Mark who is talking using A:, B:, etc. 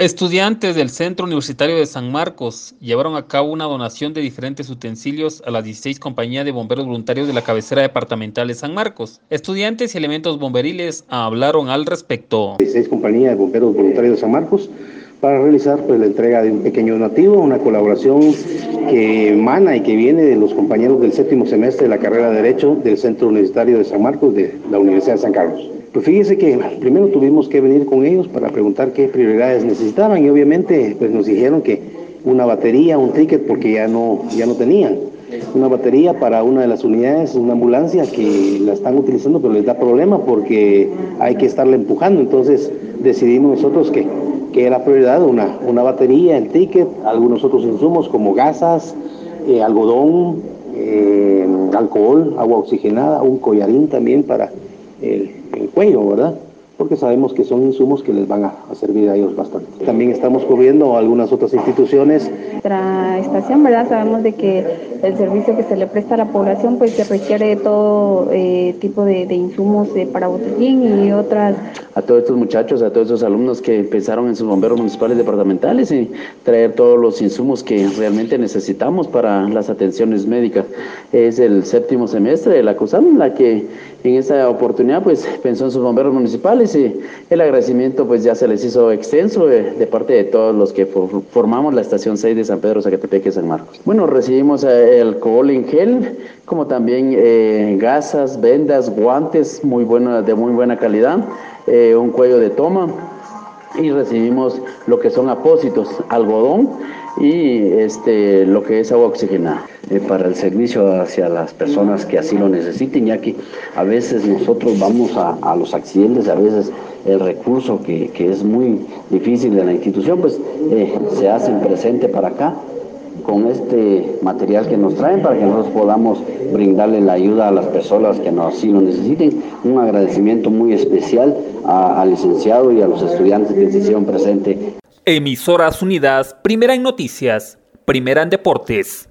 A: Estudiantes del Centro Universitario de San Marcos llevaron a cabo una donación de diferentes utensilios a las 16 compañías de bomberos voluntarios de la cabecera departamental de San Marcos. Estudiantes y elementos bomberiles hablaron al respecto.
B: 16 compañías de bomberos voluntarios de San Marcos para realizar pues, la entrega de un pequeño donativo, una colaboración que emana y que viene de los compañeros del séptimo semestre de la carrera de Derecho del Centro Universitario de San Marcos de la Universidad de San Carlos. Pues fíjese que primero tuvimos que venir con ellos para preguntar qué prioridades necesitaban y obviamente pues nos dijeron que una batería, un ticket porque ya no, ya no tenían. Una batería para una de las unidades, una ambulancia que la están utilizando pero les da problema porque hay que estarla empujando. Entonces decidimos nosotros que, que era prioridad una, una batería, el ticket, algunos otros insumos como gasas, eh, algodón, eh, alcohol, agua oxigenada, un collarín también para el, el cuello, ¿verdad? Porque sabemos que son insumos que les van a, a, servir a ellos bastante. También estamos cubriendo algunas otras instituciones.
C: Nuestra estación, ¿verdad? Sabemos de que el servicio que se le presta a la población pues se requiere de todo eh, tipo de, de insumos eh, para botellín y otras
D: a todos estos muchachos, a todos estos alumnos que empezaron en sus bomberos municipales departamentales y traer todos los insumos que realmente necesitamos para las atenciones médicas. Es el séptimo semestre de la CUSAM la que en esta oportunidad pues pensó en sus bomberos municipales y el agradecimiento pues ya se les hizo extenso de, de parte de todos los que for, formamos la estación 6 de San Pedro, Zacatepeque, San Marcos. Bueno, recibimos eh, alcohol en gel, como también eh, gasas, vendas, guantes muy buena, de muy buena calidad eh, un cuello de toma y recibimos lo que son apósitos, algodón y este, lo que es agua oxigenada.
E: Eh, para el servicio hacia las personas que así lo necesiten, ya que a veces nosotros vamos a, a los accidentes, a veces el recurso que, que, es muy difícil de la institución, pues eh, se hacen presente para acá con este material que nos traen para que nosotros podamos brindarle la ayuda a las personas que no, así lo necesiten. Un agradecimiento muy especial al licenciado y a los estudiantes que se hicieron presente.
A: Emisoras Unidas, primera en noticias, primera en deportes.